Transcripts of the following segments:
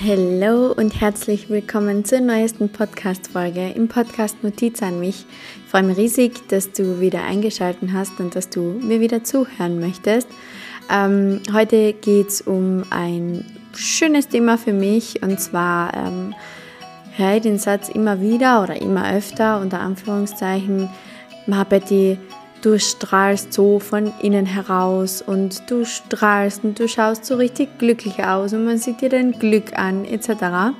Hallo und herzlich willkommen zur neuesten Podcast-Folge im Podcast Notiz an mich. Ich freue mich riesig, dass du wieder eingeschaltet hast und dass du mir wieder zuhören möchtest. Ähm, heute geht es um ein schönes Thema für mich und zwar ähm, höre ich den Satz immer wieder oder immer öfter unter Anführungszeichen, Betty, du strahlst so von innen heraus und du strahlst und du schaust so richtig glücklich aus und man sieht dir dein Glück an etc.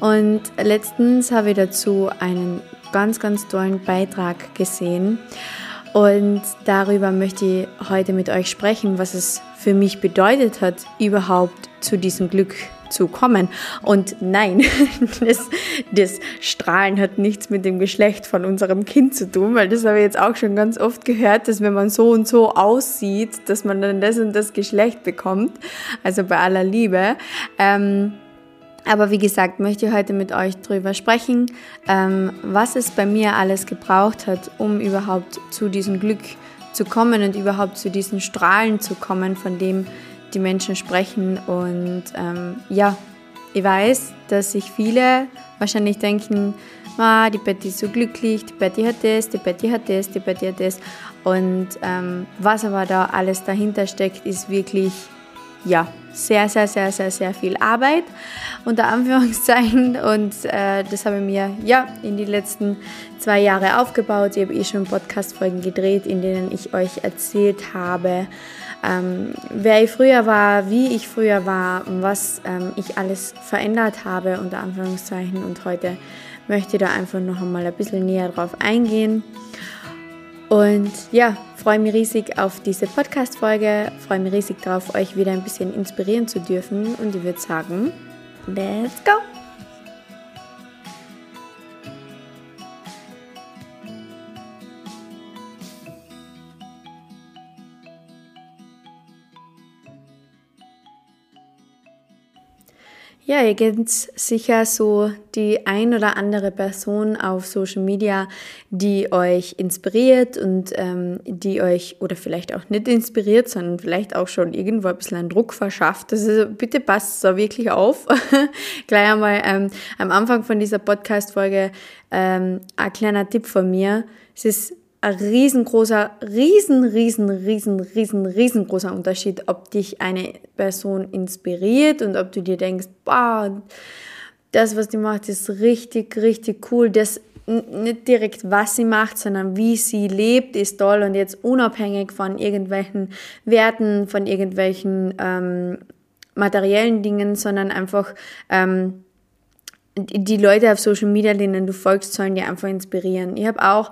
Und letztens habe ich dazu einen ganz, ganz tollen Beitrag gesehen und darüber möchte ich heute mit euch sprechen, was es für mich bedeutet hat, überhaupt zu diesem Glück zu kommen. Und nein, das, das Strahlen hat nichts mit dem Geschlecht von unserem Kind zu tun, weil das habe ich jetzt auch schon ganz oft gehört, dass wenn man so und so aussieht, dass man dann das und das Geschlecht bekommt. Also bei aller Liebe. Ähm, aber wie gesagt, möchte ich heute mit euch darüber sprechen, ähm, was es bei mir alles gebraucht hat, um überhaupt zu diesem Glück zu kommen und überhaupt zu diesen Strahlen zu kommen, von dem die Menschen sprechen. Und ähm, ja, ich weiß, dass sich viele wahrscheinlich denken, ah, die Betty ist so glücklich, die Betty hat das, die Betty hat das, die Betty hat das. Und ähm, was aber da alles dahinter steckt, ist wirklich, ja, sehr, sehr, sehr, sehr, sehr viel Arbeit, unter Anführungszeichen. Und äh, das habe ich mir ja in die letzten zwei Jahre aufgebaut. Ich habe eh schon Podcast-Folgen gedreht, in denen ich euch erzählt habe, ähm, wer ich früher war, wie ich früher war und was ähm, ich alles verändert habe, unter Anführungszeichen. Und heute möchte ich da einfach noch einmal ein bisschen näher drauf eingehen. Und ja, freue mich riesig auf diese Podcast-Folge, freue mich riesig darauf, euch wieder ein bisschen inspirieren zu dürfen. Und ich würde sagen, let's go! Ja, ihr kennt sicher so die ein oder andere Person auf Social Media, die euch inspiriert und ähm, die euch oder vielleicht auch nicht inspiriert, sondern vielleicht auch schon irgendwo ein bisschen einen Druck verschafft. Also bitte passt da wirklich auf. Gleich einmal ähm, am Anfang von dieser Podcast-Folge ähm, ein kleiner Tipp von mir. Es ist riesengroßer, riesen, riesen, riesen, riesen, riesengroßer Unterschied, ob dich eine Person inspiriert und ob du dir denkst, boah, das, was die macht, ist richtig, richtig cool. Das nicht direkt, was sie macht, sondern wie sie lebt, ist toll und jetzt unabhängig von irgendwelchen Werten, von irgendwelchen ähm, materiellen Dingen, sondern einfach ähm, die Leute auf Social Media, denen du folgst, sollen dir einfach inspirieren. Ich habe auch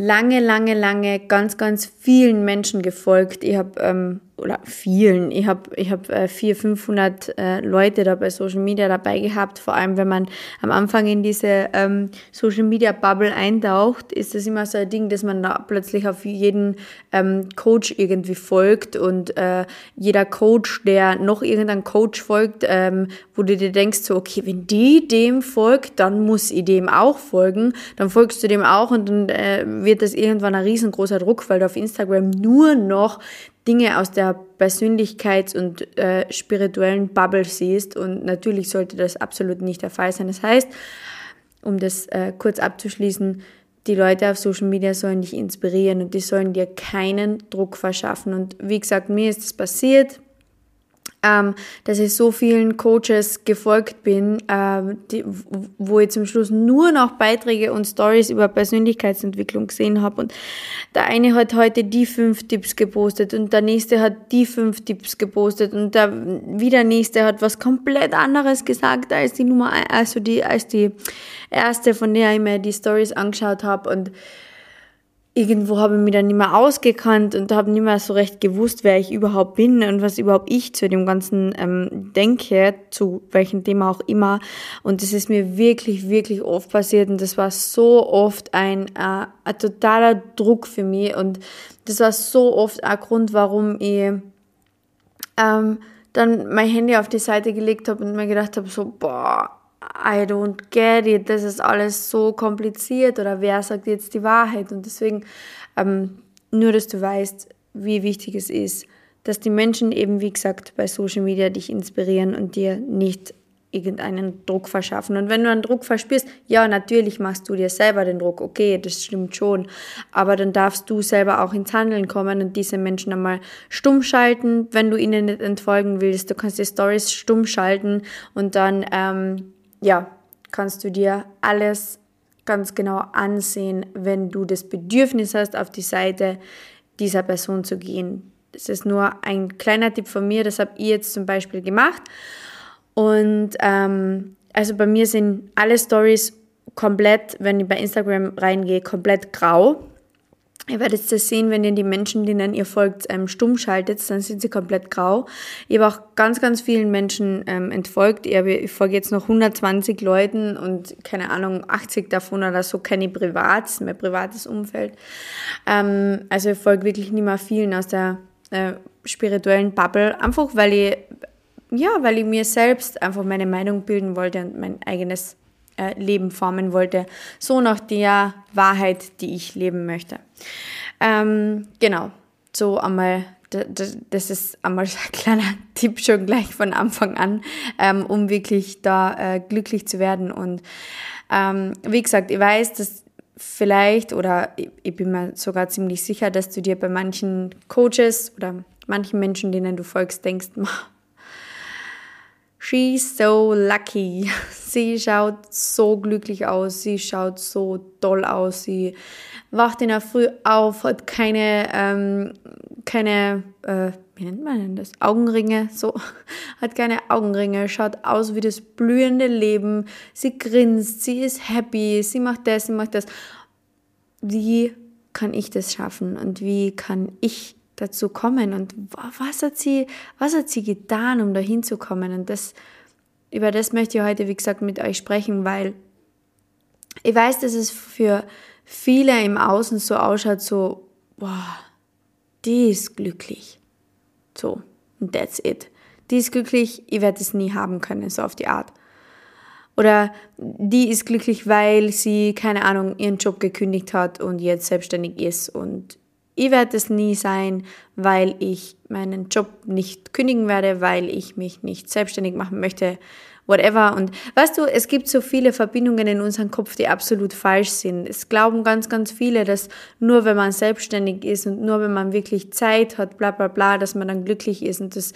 lange, lange, lange ganz, ganz vielen Menschen gefolgt. Ich habe ähm, oder vielen. Ich habe ich hab, äh, 400, 500 äh, Leute da bei Social Media dabei gehabt. Vor allem, wenn man am Anfang in diese ähm, Social Media Bubble eintaucht, ist das immer so ein Ding, dass man da plötzlich auf jeden ähm, Coach irgendwie folgt und äh, jeder Coach, der noch irgendeinem Coach folgt, ähm, wo du dir denkst, so, okay, wenn die dem folgt, dann muss ich dem auch folgen. Dann folgst du dem auch und dann äh, wird das irgendwann ein riesengroßer Druck, weil du auf Instagram nur noch Dinge aus der Persönlichkeits- und äh, spirituellen Bubble siehst. Und natürlich sollte das absolut nicht der Fall sein. Das heißt, um das äh, kurz abzuschließen, die Leute auf Social Media sollen dich inspirieren und die sollen dir keinen Druck verschaffen. Und wie gesagt, mir ist das passiert ähm, dass ich so vielen Coaches gefolgt bin, ähm, die, wo ich zum Schluss nur noch Beiträge und Stories über Persönlichkeitsentwicklung gesehen habe. Und der eine hat heute die fünf Tipps gepostet und der nächste hat die fünf Tipps gepostet und der wieder nächste hat was komplett anderes gesagt als die Nummer, also die, als die erste, von der ich mir die Stories angeschaut habe. Und irgendwo habe ich mich dann nicht mehr ausgekannt und habe nicht mehr so recht gewusst, wer ich überhaupt bin und was überhaupt ich zu dem Ganzen ähm, denke, zu welchem Thema auch immer. Und das ist mir wirklich, wirklich oft passiert und das war so oft ein, äh, ein totaler Druck für mich und das war so oft ein Grund, warum ich ähm, dann mein Handy auf die Seite gelegt habe und mir gedacht habe, so, boah, I don't get it, das ist alles so kompliziert oder wer sagt jetzt die Wahrheit? Und deswegen, ähm, nur dass du weißt, wie wichtig es ist, dass die Menschen eben, wie gesagt, bei Social Media dich inspirieren und dir nicht irgendeinen Druck verschaffen. Und wenn du einen Druck verspürst, ja, natürlich machst du dir selber den Druck, okay, das stimmt schon, aber dann darfst du selber auch ins Handeln kommen und diese Menschen einmal stumm schalten, wenn du ihnen nicht entfolgen willst. Du kannst die Stories stumm schalten und dann, ähm, ja, kannst du dir alles ganz genau ansehen, wenn du das Bedürfnis hast, auf die Seite dieser Person zu gehen. Das ist nur ein kleiner Tipp von mir, das habe ich jetzt zum Beispiel gemacht. Und ähm, also bei mir sind alle Stories komplett, wenn ich bei Instagram reingehe, komplett grau. Ihr werdet das sehen, wenn ihr die Menschen, denen ihr folgt, ähm, stumm schaltet, dann sind sie komplett grau. Ich habe auch ganz, ganz vielen Menschen ähm, entfolgt. Ich, ich folge jetzt noch 120 Leuten und keine Ahnung, 80 davon oder so kenne ich privat, mein privates Umfeld. Ähm, also ich folge wirklich nicht mehr vielen aus der äh, spirituellen Bubble, einfach weil ich, ja, weil ich mir selbst einfach meine Meinung bilden wollte und mein eigenes äh, Leben formen wollte, so nach der Wahrheit, die ich leben möchte. Ähm, genau, so einmal, das ist einmal ein kleiner Tipp schon gleich von Anfang an, ähm, um wirklich da äh, glücklich zu werden. Und ähm, wie gesagt, ich weiß, dass vielleicht oder ich bin mir sogar ziemlich sicher, dass du dir bei manchen Coaches oder manchen Menschen, denen du folgst, denkst, She's so lucky. Sie schaut so glücklich aus, sie schaut so toll aus, sie wacht in der Früh auf, hat keine, ähm, keine, äh, wie nennt man denn das? Augenringe, so, hat keine Augenringe, schaut aus wie das blühende Leben, sie grinst, sie ist happy, sie macht das, sie macht das. Wie kann ich das schaffen und wie kann ich dazu kommen und was hat sie, was hat sie getan, um dahin zu kommen und das, über das möchte ich heute, wie gesagt, mit euch sprechen, weil ich weiß, dass es für viele im Außen so ausschaut, so, boah, die ist glücklich. So, und that's it. Die ist glücklich, ich werde es nie haben können, so auf die Art. Oder die ist glücklich, weil sie, keine Ahnung, ihren Job gekündigt hat und jetzt selbstständig ist und ich werde es nie sein, weil ich meinen Job nicht kündigen werde, weil ich mich nicht selbstständig machen möchte, whatever. Und weißt du, es gibt so viele Verbindungen in unserem Kopf, die absolut falsch sind. Es glauben ganz, ganz viele, dass nur wenn man selbstständig ist und nur wenn man wirklich Zeit hat, bla bla bla, dass man dann glücklich ist. Und das,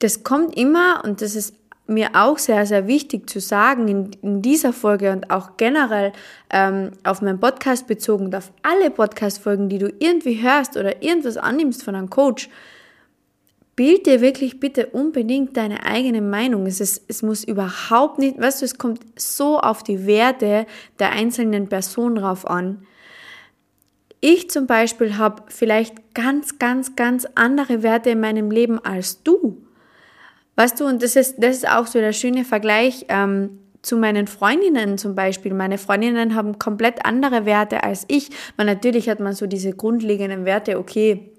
das kommt immer und das ist mir auch sehr, sehr wichtig zu sagen in, in dieser Folge und auch generell ähm, auf meinen Podcast bezogen und auf alle Podcast-Folgen, die du irgendwie hörst oder irgendwas annimmst von einem Coach, bild dir wirklich bitte unbedingt deine eigene Meinung. Es, ist, es muss überhaupt nicht, weißt du, es kommt so auf die Werte der einzelnen Person drauf an. Ich zum Beispiel habe vielleicht ganz, ganz, ganz andere Werte in meinem Leben als du. Weißt du, und das ist, das ist auch so der schöne Vergleich ähm, zu meinen Freundinnen zum Beispiel. Meine Freundinnen haben komplett andere Werte als ich. Man, natürlich hat man so diese grundlegenden Werte, okay,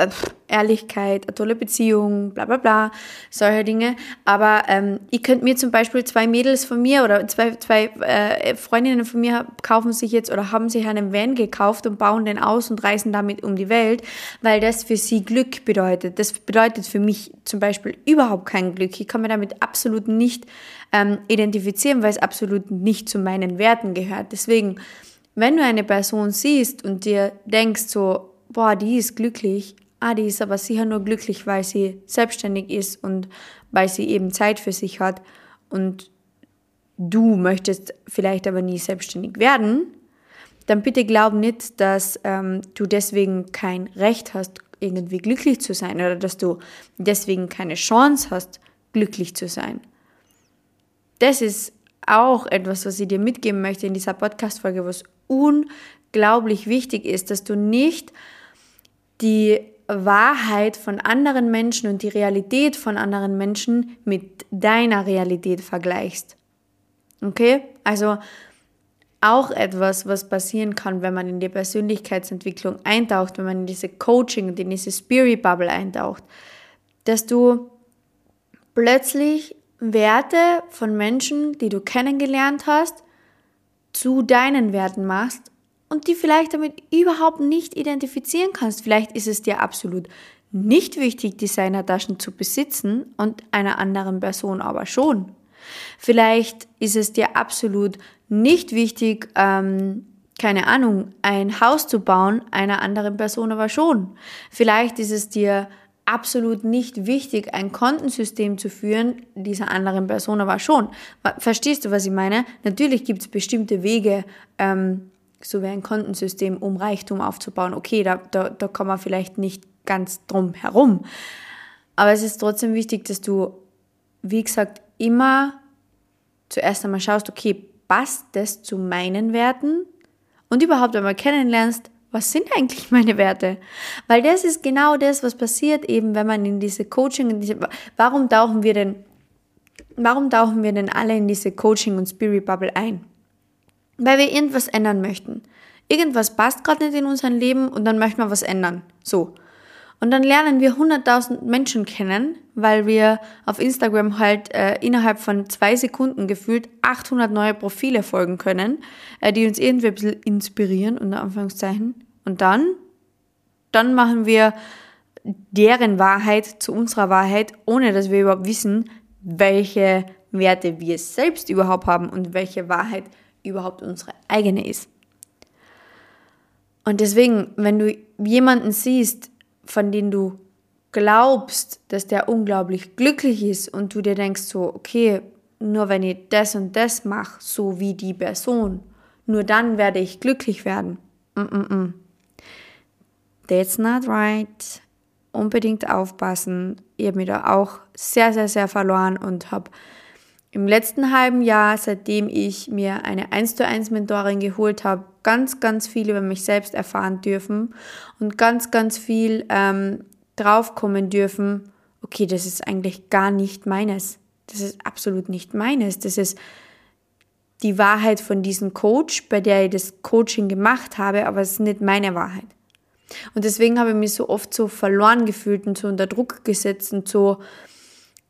äh, Ehrlichkeit, eine tolle Beziehung, bla bla bla, solche Dinge. Aber ähm, ich könnte mir zum Beispiel zwei Mädels von mir oder zwei, zwei äh, Freundinnen von mir kaufen sich jetzt oder haben sich einen Van gekauft und bauen den aus und reisen damit um die Welt, weil das für sie Glück bedeutet. Das bedeutet für mich zum Beispiel überhaupt kein Glück. Ich kann mir damit absolut nicht ähm, identifizieren, weil es absolut nicht zu meinen Werten gehört. Deswegen, wenn du eine Person siehst und dir denkst so, boah, die ist glücklich, ah, die ist aber sicher nur glücklich, weil sie selbstständig ist und weil sie eben Zeit für sich hat und du möchtest vielleicht aber nie selbstständig werden, dann bitte glaub nicht, dass ähm, du deswegen kein Recht hast, irgendwie glücklich zu sein oder dass du deswegen keine Chance hast, glücklich zu sein. Das ist auch etwas, was ich dir mitgeben möchte in dieser Podcast-Folge, was unglaublich wichtig ist, dass du nicht die Wahrheit von anderen Menschen und die Realität von anderen Menschen mit deiner Realität vergleichst. Okay? Also auch etwas, was passieren kann, wenn man in die Persönlichkeitsentwicklung eintaucht, wenn man in diese Coaching und in diese Spirit Bubble eintaucht, dass du plötzlich Werte von Menschen, die du kennengelernt hast, zu deinen Werten machst und die vielleicht damit überhaupt nicht identifizieren kannst. Vielleicht ist es dir absolut nicht wichtig, Designertaschen zu besitzen und einer anderen Person aber schon. Vielleicht ist es dir absolut nicht wichtig, ähm, keine Ahnung, ein Haus zu bauen, einer anderen Person aber schon. Vielleicht ist es dir absolut nicht wichtig, ein Kontensystem zu führen, dieser anderen Person aber schon. Verstehst du, was ich meine? Natürlich gibt es bestimmte Wege, ähm, so wie ein Kontensystem, um Reichtum aufzubauen. Okay, da, da, da kann man vielleicht nicht ganz drum herum. Aber es ist trotzdem wichtig, dass du, wie gesagt, immer zuerst einmal schaust, okay, passt das zu meinen Werten? Und überhaupt einmal kennenlernst, was sind eigentlich meine Werte? Weil das ist genau das, was passiert eben, wenn man in diese Coaching, in diese, warum tauchen wir denn, warum tauchen wir denn alle in diese Coaching und Spirit Bubble ein? Weil wir irgendwas ändern möchten. Irgendwas passt gerade nicht in unserem Leben und dann möchten wir was ändern. So. Und dann lernen wir 100.000 Menschen kennen, weil wir auf Instagram halt äh, innerhalb von zwei Sekunden gefühlt 800 neue Profile folgen können, äh, die uns irgendwie ein bisschen inspirieren, unter Anführungszeichen. Und dann, dann machen wir deren Wahrheit zu unserer Wahrheit, ohne dass wir überhaupt wissen, welche Werte wir selbst überhaupt haben und welche Wahrheit überhaupt unsere eigene ist. Und deswegen, wenn du jemanden siehst, von dem du glaubst, dass der unglaublich glücklich ist und du dir denkst so, okay, nur wenn ich das und das mache, so wie die Person, nur dann werde ich glücklich werden. Mm -mm -mm. That's not right. Unbedingt aufpassen. Ich habe mich da auch sehr, sehr, sehr verloren und habe im letzten halben Jahr, seitdem ich mir eine 1 zu 1 Mentorin geholt habe, ganz, ganz viel über mich selbst erfahren dürfen und ganz, ganz viel ähm, draufkommen dürfen, okay, das ist eigentlich gar nicht meines. Das ist absolut nicht meines. Das ist die Wahrheit von diesem Coach, bei der ich das Coaching gemacht habe, aber es ist nicht meine Wahrheit. Und deswegen habe ich mich so oft so verloren gefühlt und so unter Druck gesetzt und so,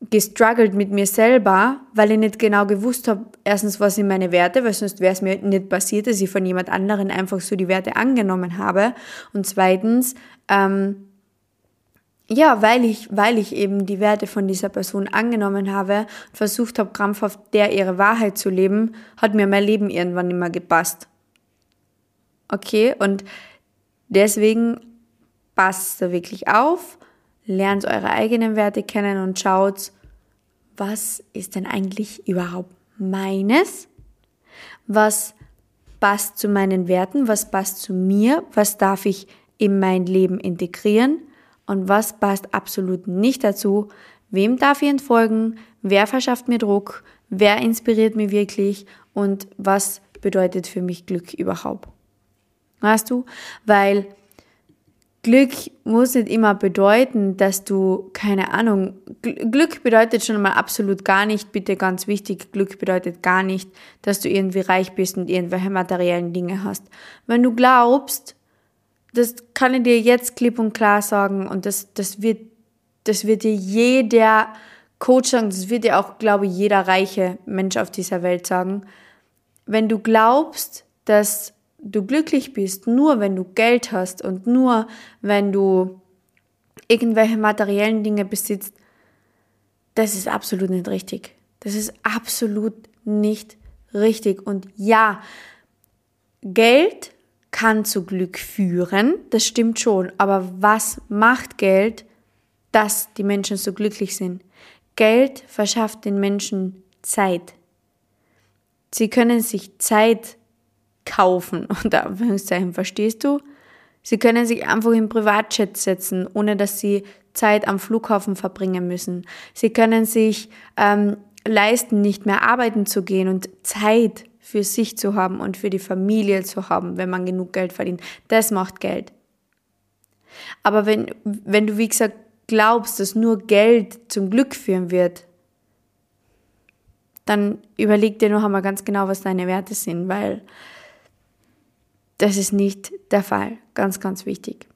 gestruggelt mit mir selber, weil ich nicht genau gewusst habe, erstens, was sind meine Werte, weil sonst wäre es mir nicht passiert, dass ich von jemand anderen einfach so die Werte angenommen habe. Und zweitens, ähm, ja, weil ich, weil ich eben die Werte von dieser Person angenommen habe, versucht habe, krampfhaft der ihre Wahrheit zu leben, hat mir mein Leben irgendwann nicht mehr gepasst. Okay, und deswegen passt da wirklich auf lernt eure eigenen Werte kennen und schaut, was ist denn eigentlich überhaupt meines? Was passt zu meinen Werten? Was passt zu mir? Was darf ich in mein Leben integrieren? Und was passt absolut nicht dazu? Wem darf ich entfolgen? Wer verschafft mir Druck? Wer inspiriert mich wirklich? Und was bedeutet für mich Glück überhaupt? Weißt du? Weil Glück muss nicht immer bedeuten, dass du, keine Ahnung, Glück bedeutet schon mal absolut gar nicht, bitte ganz wichtig, Glück bedeutet gar nicht, dass du irgendwie reich bist und irgendwelche materiellen Dinge hast. Wenn du glaubst, das kann ich dir jetzt klipp und klar sagen und das, das wird, das wird dir jeder Coach sagen, das wird dir auch, glaube ich, jeder reiche Mensch auf dieser Welt sagen. Wenn du glaubst, dass du glücklich bist, nur wenn du Geld hast und nur wenn du irgendwelche materiellen Dinge besitzt, das ist absolut nicht richtig. Das ist absolut nicht richtig. Und ja, Geld kann zu Glück führen, das stimmt schon. Aber was macht Geld, dass die Menschen so glücklich sind? Geld verschafft den Menschen Zeit. Sie können sich Zeit kaufen, unter Anführungszeichen, verstehst du? Sie können sich einfach im Privatchat setzen, ohne dass sie Zeit am Flughafen verbringen müssen. Sie können sich ähm, leisten, nicht mehr arbeiten zu gehen und Zeit für sich zu haben und für die Familie zu haben, wenn man genug Geld verdient. Das macht Geld. Aber wenn, wenn du, wie gesagt, glaubst, dass nur Geld zum Glück führen wird, dann überleg dir noch einmal ganz genau, was deine Werte sind, weil das ist nicht der Fall. Ganz, ganz wichtig.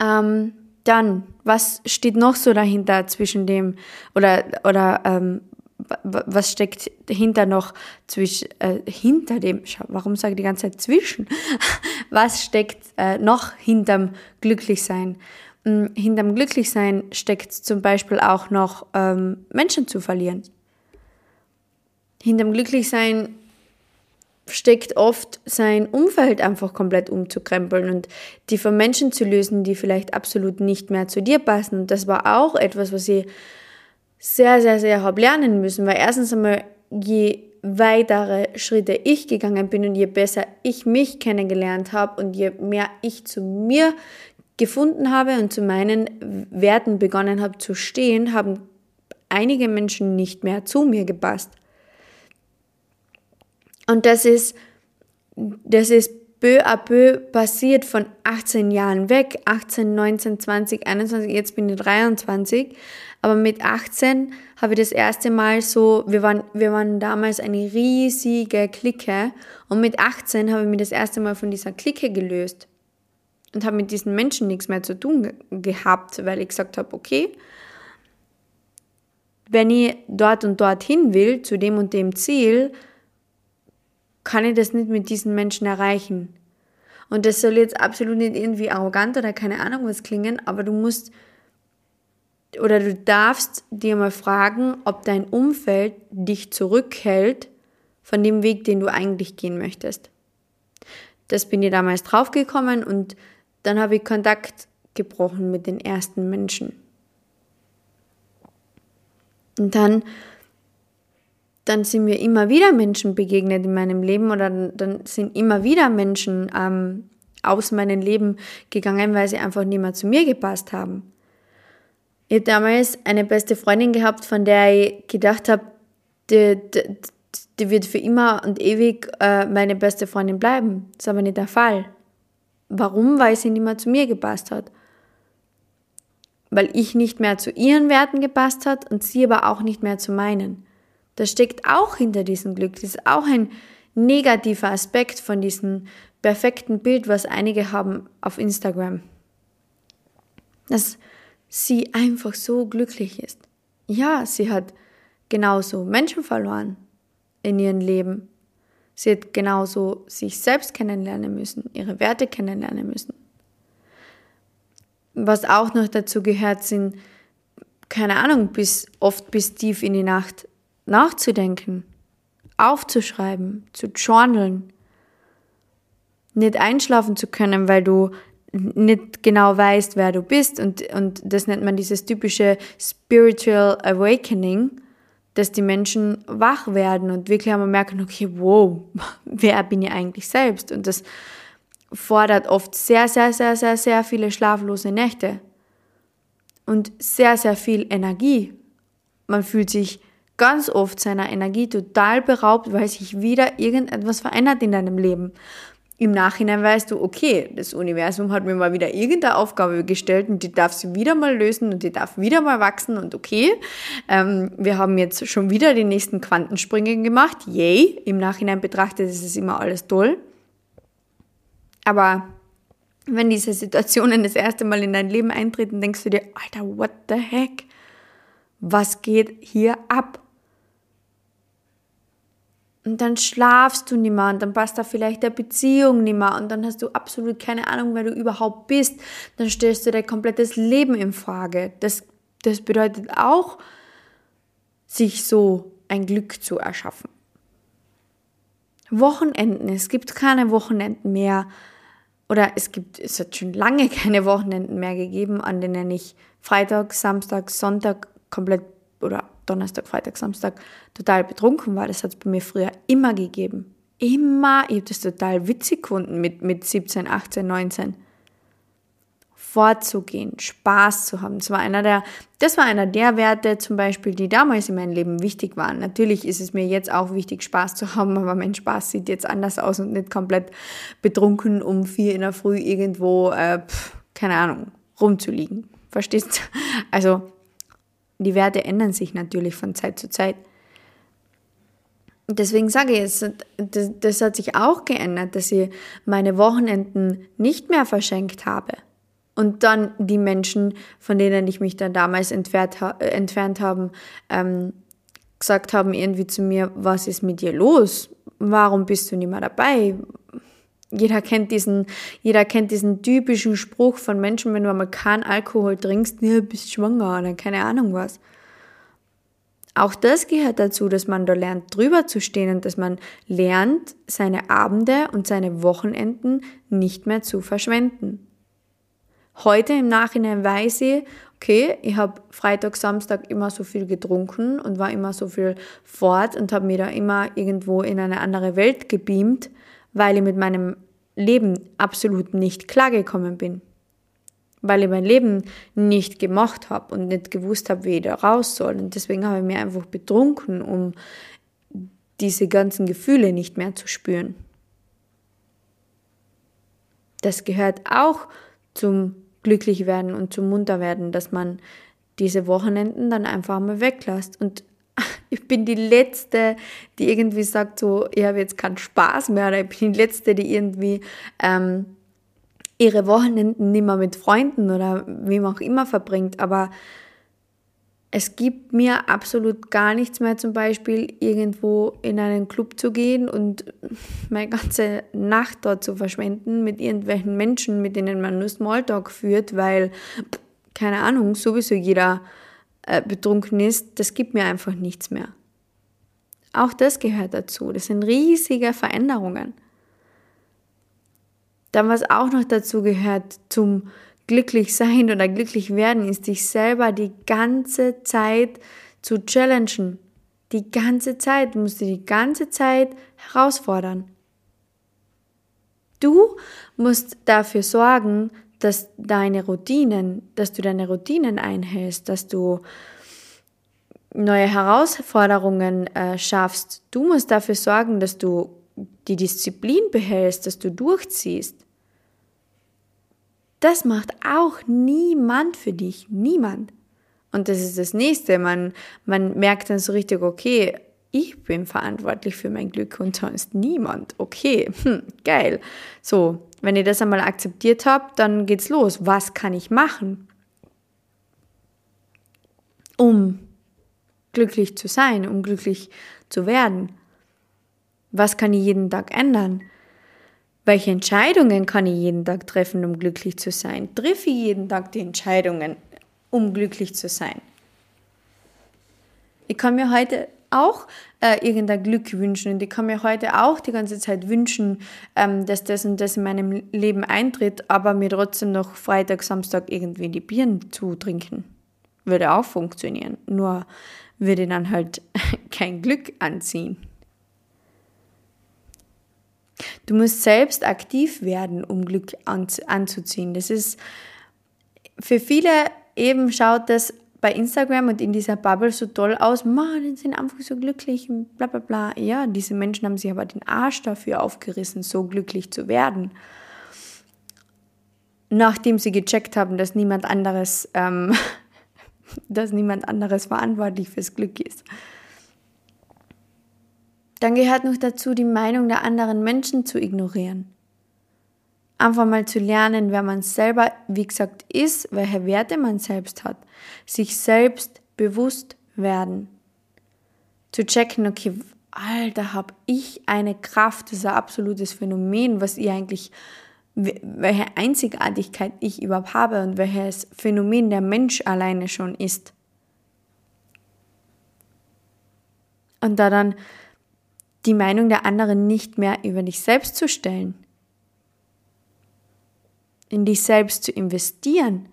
Ähm, dann, was steht noch so dahinter zwischen dem, oder, oder ähm, was steckt hinter noch zwischen, äh, hinter dem, warum sage ich die ganze Zeit zwischen? was steckt äh, noch hinterm Glücklichsein? hm, hinterm Glücklichsein steckt zum Beispiel auch noch ähm, Menschen zu verlieren. Hinterm Glücklichsein steckt oft sein Umfeld einfach komplett umzukrempeln und die von Menschen zu lösen, die vielleicht absolut nicht mehr zu dir passen. Und das war auch etwas, was ich sehr, sehr, sehr habe lernen müssen, weil erstens einmal, je weitere Schritte ich gegangen bin und je besser ich mich kennengelernt habe und je mehr ich zu mir gefunden habe und zu meinen Werten begonnen habe zu stehen, haben einige Menschen nicht mehr zu mir gepasst. Und das ist, das ist peu à peu passiert von 18 Jahren weg, 18, 19, 20, 21, jetzt bin ich 23. Aber mit 18 habe ich das erste Mal so, wir waren, wir waren damals eine riesige Clique. Und mit 18 habe ich mich das erste Mal von dieser Clique gelöst. Und habe mit diesen Menschen nichts mehr zu tun gehabt, weil ich gesagt habe, okay, wenn ich dort und dort hin will, zu dem und dem Ziel, kann ich das nicht mit diesen Menschen erreichen. Und das soll jetzt absolut nicht irgendwie arrogant oder keine Ahnung was klingen, aber du musst oder du darfst dir mal fragen, ob dein Umfeld dich zurückhält von dem Weg, den du eigentlich gehen möchtest. Das bin ich damals draufgekommen und dann habe ich Kontakt gebrochen mit den ersten Menschen. Und dann dann sind mir immer wieder Menschen begegnet in meinem Leben oder dann sind immer wieder Menschen ähm, aus meinem Leben gegangen, weil sie einfach nicht mehr zu mir gepasst haben. Ich habe damals eine beste Freundin gehabt, von der ich gedacht habe, die, die, die wird für immer und ewig äh, meine beste Freundin bleiben. Das ist aber nicht der Fall. Warum? Weil sie nicht mehr zu mir gepasst hat. Weil ich nicht mehr zu ihren Werten gepasst hat und sie aber auch nicht mehr zu meinen. Das steckt auch hinter diesem Glück. Das ist auch ein negativer Aspekt von diesem perfekten Bild, was einige haben auf Instagram. Dass sie einfach so glücklich ist. Ja, sie hat genauso Menschen verloren in ihrem Leben. Sie hat genauso sich selbst kennenlernen müssen, ihre Werte kennenlernen müssen. Was auch noch dazu gehört, sind, keine Ahnung, bis oft bis tief in die Nacht nachzudenken, aufzuschreiben, zu journalen, nicht einschlafen zu können, weil du nicht genau weißt, wer du bist. Und, und das nennt man dieses typische Spiritual Awakening, dass die Menschen wach werden und wirklich einmal merken, okay, wow, wer bin ich eigentlich selbst? Und das fordert oft sehr, sehr, sehr, sehr, sehr viele schlaflose Nächte und sehr, sehr viel Energie. Man fühlt sich ganz oft seiner Energie total beraubt, weil sich wieder irgendetwas verändert in deinem Leben. Im Nachhinein weißt du, okay, das Universum hat mir mal wieder irgendeine Aufgabe gestellt und die darf sie wieder mal lösen und die darf wieder mal wachsen und okay, ähm, wir haben jetzt schon wieder die nächsten Quantensprünge gemacht, yay, im Nachhinein betrachtet ist es immer alles toll. Aber wenn diese Situationen das erste Mal in dein Leben eintreten, denkst du dir, Alter, what the heck? Was geht hier ab? Und dann schlafst du nicht mehr und dann passt da vielleicht der Beziehung nicht mehr und dann hast du absolut keine Ahnung, wer du überhaupt bist. Dann stellst du dein komplettes Leben in Frage. Das, das bedeutet auch, sich so ein Glück zu erschaffen. Wochenenden, es gibt keine Wochenenden mehr oder es gibt, es hat schon lange keine Wochenenden mehr gegeben, an denen ich Freitag, Samstag, Sonntag komplett oder Donnerstag, Freitag, Samstag total betrunken war. Das hat es bei mir früher immer gegeben. Immer. Ich habe das total witzig gefunden mit, mit 17, 18, 19. Vorzugehen, Spaß zu haben. Das war einer der, das war einer der Werte zum Beispiel, die damals in meinem Leben wichtig waren. Natürlich ist es mir jetzt auch wichtig, Spaß zu haben, aber mein Spaß sieht jetzt anders aus und nicht komplett betrunken um vier in der Früh irgendwo, äh, pf, keine Ahnung, rumzuliegen. Verstehst? du? Also die Werte ändern sich natürlich von Zeit zu Zeit. Deswegen sage ich jetzt, das, das hat sich auch geändert, dass ich meine Wochenenden nicht mehr verschenkt habe. Und dann die Menschen, von denen ich mich dann damals entfernt, äh, entfernt haben, ähm, gesagt haben irgendwie zu mir, was ist mit dir los? Warum bist du nicht mehr dabei? Jeder kennt diesen, jeder kennt diesen typischen Spruch von Menschen, wenn du einmal keinen Alkohol trinkst, ja, bist schwanger oder keine Ahnung was. Auch das gehört dazu, dass man da lernt, drüber zu stehen und dass man lernt, seine Abende und seine Wochenenden nicht mehr zu verschwenden. Heute im Nachhinein weiß ich, okay, ich habe Freitag, Samstag immer so viel getrunken und war immer so viel fort und habe mir da immer irgendwo in eine andere Welt gebeamt, weil ich mit meinem Leben absolut nicht klargekommen bin weil ich mein Leben nicht gemacht habe und nicht gewusst habe, wie ich da raus soll. Und deswegen habe ich mir einfach betrunken, um diese ganzen Gefühle nicht mehr zu spüren. Das gehört auch zum Glücklichwerden und zum Munterwerden, dass man diese Wochenenden dann einfach mal weglässt. Und ich bin die Letzte, die irgendwie sagt so, ich habe jetzt keinen Spaß mehr, oder ich bin die Letzte, die irgendwie ähm, ihre Wochenenden nicht mehr mit Freunden oder wem auch immer verbringt, aber es gibt mir absolut gar nichts mehr, zum Beispiel irgendwo in einen Club zu gehen und meine ganze Nacht dort zu verschwenden mit irgendwelchen Menschen, mit denen man nur Smalltalk führt, weil, keine Ahnung, sowieso jeder äh, betrunken ist. Das gibt mir einfach nichts mehr. Auch das gehört dazu. Das sind riesige Veränderungen. Dann, was auch noch dazu gehört zum glücklich sein oder glücklich werden, ist dich selber die ganze Zeit zu challengen. Die ganze Zeit, du musst dich die ganze Zeit herausfordern. Du musst dafür sorgen, dass deine Routinen, dass du deine Routinen einhältst, dass du neue Herausforderungen äh, schaffst. Du musst dafür sorgen, dass du die Disziplin behältst, dass du durchziehst. Das macht auch niemand für dich. Niemand. Und das ist das nächste. Man, man merkt dann so richtig, okay, ich bin verantwortlich für mein Glück und sonst niemand. Okay, hm, geil. So, wenn ihr das einmal akzeptiert habt, dann geht's los. Was kann ich machen, um glücklich zu sein, um glücklich zu werden? Was kann ich jeden Tag ändern? Welche Entscheidungen kann ich jeden Tag treffen, um glücklich zu sein? Treffe ich jeden Tag die Entscheidungen, um glücklich zu sein? Ich kann mir heute auch äh, irgendein Glück wünschen und ich kann mir heute auch die ganze Zeit wünschen, ähm, dass das und das in meinem Leben eintritt, aber mir trotzdem noch Freitag, Samstag irgendwie die Bieren zu trinken. Würde auch funktionieren, nur würde dann halt kein Glück anziehen. Du musst selbst aktiv werden, um Glück anzuziehen. Das ist für viele eben schaut das bei Instagram und in dieser Bubble so toll aus, man, die sind einfach so glücklich bla bla bla. Ja, diese Menschen haben sich aber den Arsch dafür aufgerissen, so glücklich zu werden. Nachdem sie gecheckt haben, dass niemand anderes, ähm, dass niemand anderes verantwortlich fürs Glück ist. Dann gehört noch dazu, die Meinung der anderen Menschen zu ignorieren. Einfach mal zu lernen, wer man selber, wie gesagt, ist, welche Werte man selbst hat. Sich selbst bewusst werden. Zu checken, okay, Alter, habe ich eine Kraft, das ist ein absolutes Phänomen, was ich eigentlich, welche Einzigartigkeit ich überhaupt habe und welches Phänomen der Mensch alleine schon ist. Und da dann die Meinung der anderen nicht mehr über dich selbst zu stellen, in dich selbst zu investieren,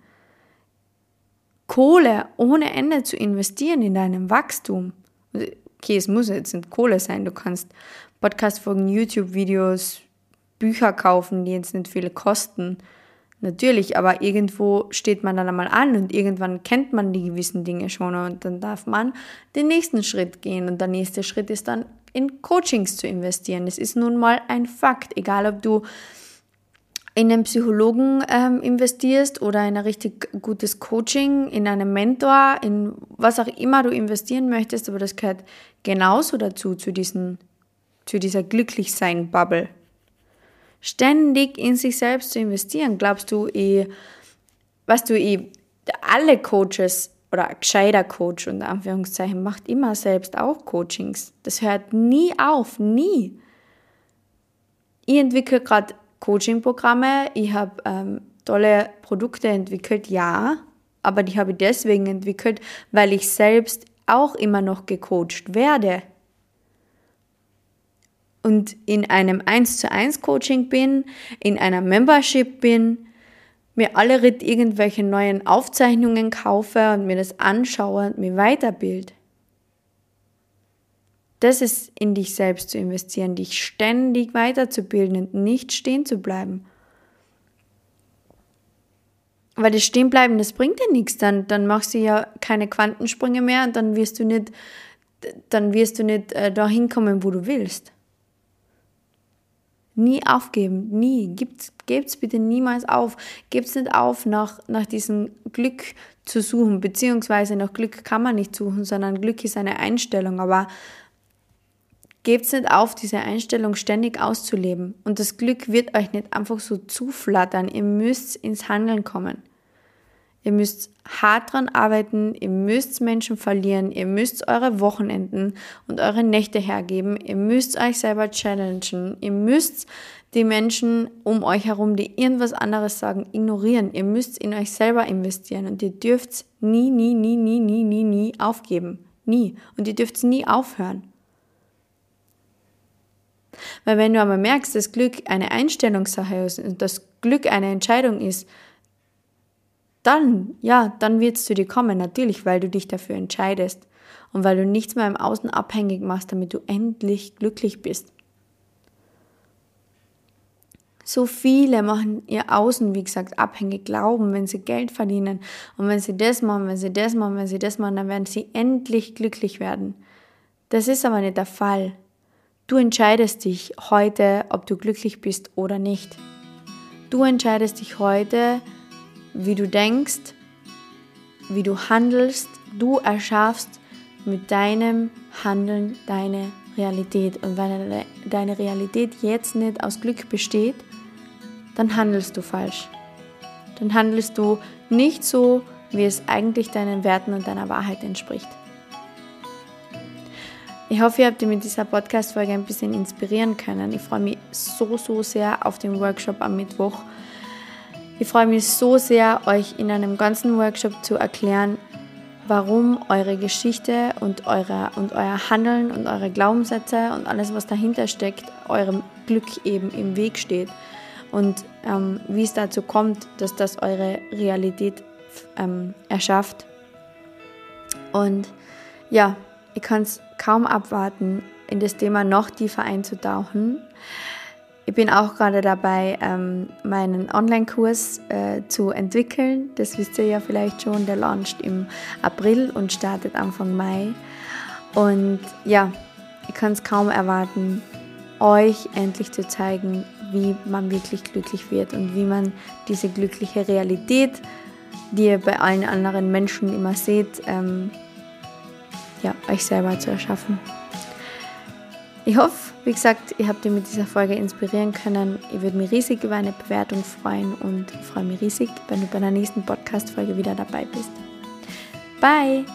Kohle ohne Ende zu investieren in deinem Wachstum. Okay, es muss jetzt nicht Kohle sein, du kannst Podcast-Folgen, YouTube-Videos, Bücher kaufen, die jetzt nicht viele kosten. Natürlich, aber irgendwo steht man dann einmal an und irgendwann kennt man die gewissen Dinge schon und dann darf man den nächsten Schritt gehen und der nächste Schritt ist dann in Coachings zu investieren. Das ist nun mal ein Fakt, egal ob du in einen Psychologen ähm, investierst oder in ein richtig gutes Coaching, in einen Mentor, in was auch immer du investieren möchtest, aber das gehört genauso dazu, zu, diesen, zu dieser Glücklichsein-Bubble. Ständig in sich selbst zu investieren, glaubst du eh, was du eh, alle Coaches oder ein gescheiter Coach unter Anführungszeichen macht immer selbst auch Coachings. Das hört nie auf, nie. Ich entwickle gerade Coaching-Programme, ich habe ähm, tolle Produkte entwickelt, ja, aber die habe ich deswegen entwickelt, weil ich selbst auch immer noch gecoacht werde. Und in einem 1 zu 1 Coaching bin, in einer Membership bin, mir alle Ritt irgendwelche neuen Aufzeichnungen kaufe und mir das anschaue und mir weiterbild. Das ist in dich selbst zu investieren, dich ständig weiterzubilden und nicht stehen zu bleiben. Weil das Stehenbleiben, das bringt dir nichts. Dann, dann machst du ja keine Quantensprünge mehr und dann wirst du nicht, dann wirst du nicht äh, dahin kommen, wo du willst. Nie aufgeben, nie. Gebt's, gebt's bitte niemals auf. Gebt's nicht auf, nach, nach diesem Glück zu suchen, beziehungsweise nach Glück kann man nicht suchen, sondern Glück ist eine Einstellung. Aber gebt's nicht auf, diese Einstellung ständig auszuleben. Und das Glück wird euch nicht einfach so zuflattern. Ihr müsst ins Handeln kommen. Ihr müsst hart dran arbeiten, ihr müsst Menschen verlieren, ihr müsst eure Wochenenden und eure Nächte hergeben, ihr müsst euch selber challengen, ihr müsst die Menschen um euch herum, die irgendwas anderes sagen, ignorieren. Ihr müsst in euch selber investieren und ihr dürft nie, nie, nie, nie, nie, nie, nie aufgeben. Nie. Und ihr dürft nie aufhören. Weil wenn du aber merkst, dass Glück eine Einstellungssache ist und das Glück eine Entscheidung ist, dann, ja, dann wird es zu dir kommen, natürlich, weil du dich dafür entscheidest und weil du nichts mehr im Außen abhängig machst, damit du endlich glücklich bist. So viele machen ihr Außen, wie gesagt, abhängig, glauben, wenn sie Geld verdienen und wenn sie das machen, wenn sie das machen, wenn sie das machen, dann werden sie endlich glücklich werden. Das ist aber nicht der Fall. Du entscheidest dich heute, ob du glücklich bist oder nicht. Du entscheidest dich heute, wie du denkst, wie du handelst. Du erschaffst mit deinem Handeln deine Realität. Und wenn deine Realität jetzt nicht aus Glück besteht, dann handelst du falsch. Dann handelst du nicht so, wie es eigentlich deinen Werten und deiner Wahrheit entspricht. Ich hoffe, ihr habt ihr mit dieser Podcast-Folge ein bisschen inspirieren können. Ich freue mich so, so sehr auf den Workshop am Mittwoch. Ich freue mich so sehr, euch in einem ganzen Workshop zu erklären, warum eure Geschichte und, eure, und euer Handeln und eure Glaubenssätze und alles, was dahinter steckt, eurem Glück eben im Weg steht. Und ähm, wie es dazu kommt, dass das eure Realität ähm, erschafft. Und ja, ich kann es kaum abwarten, in das Thema noch tiefer einzutauchen. Ich bin auch gerade dabei, ähm, meinen Online-Kurs äh, zu entwickeln. Das wisst ihr ja vielleicht schon. Der launcht im April und startet Anfang Mai. Und ja, ich kann es kaum erwarten, euch endlich zu zeigen, wie man wirklich glücklich wird und wie man diese glückliche Realität, die ihr bei allen anderen Menschen immer seht, ähm, ja, euch selber zu erschaffen. Ich hoffe, wie gesagt, ihr habt ihr mit dieser Folge inspirieren können. Ich würde mich riesig über eine Bewertung freuen und freue mich riesig, wenn du bei der nächsten Podcast-Folge wieder dabei bist. Bye!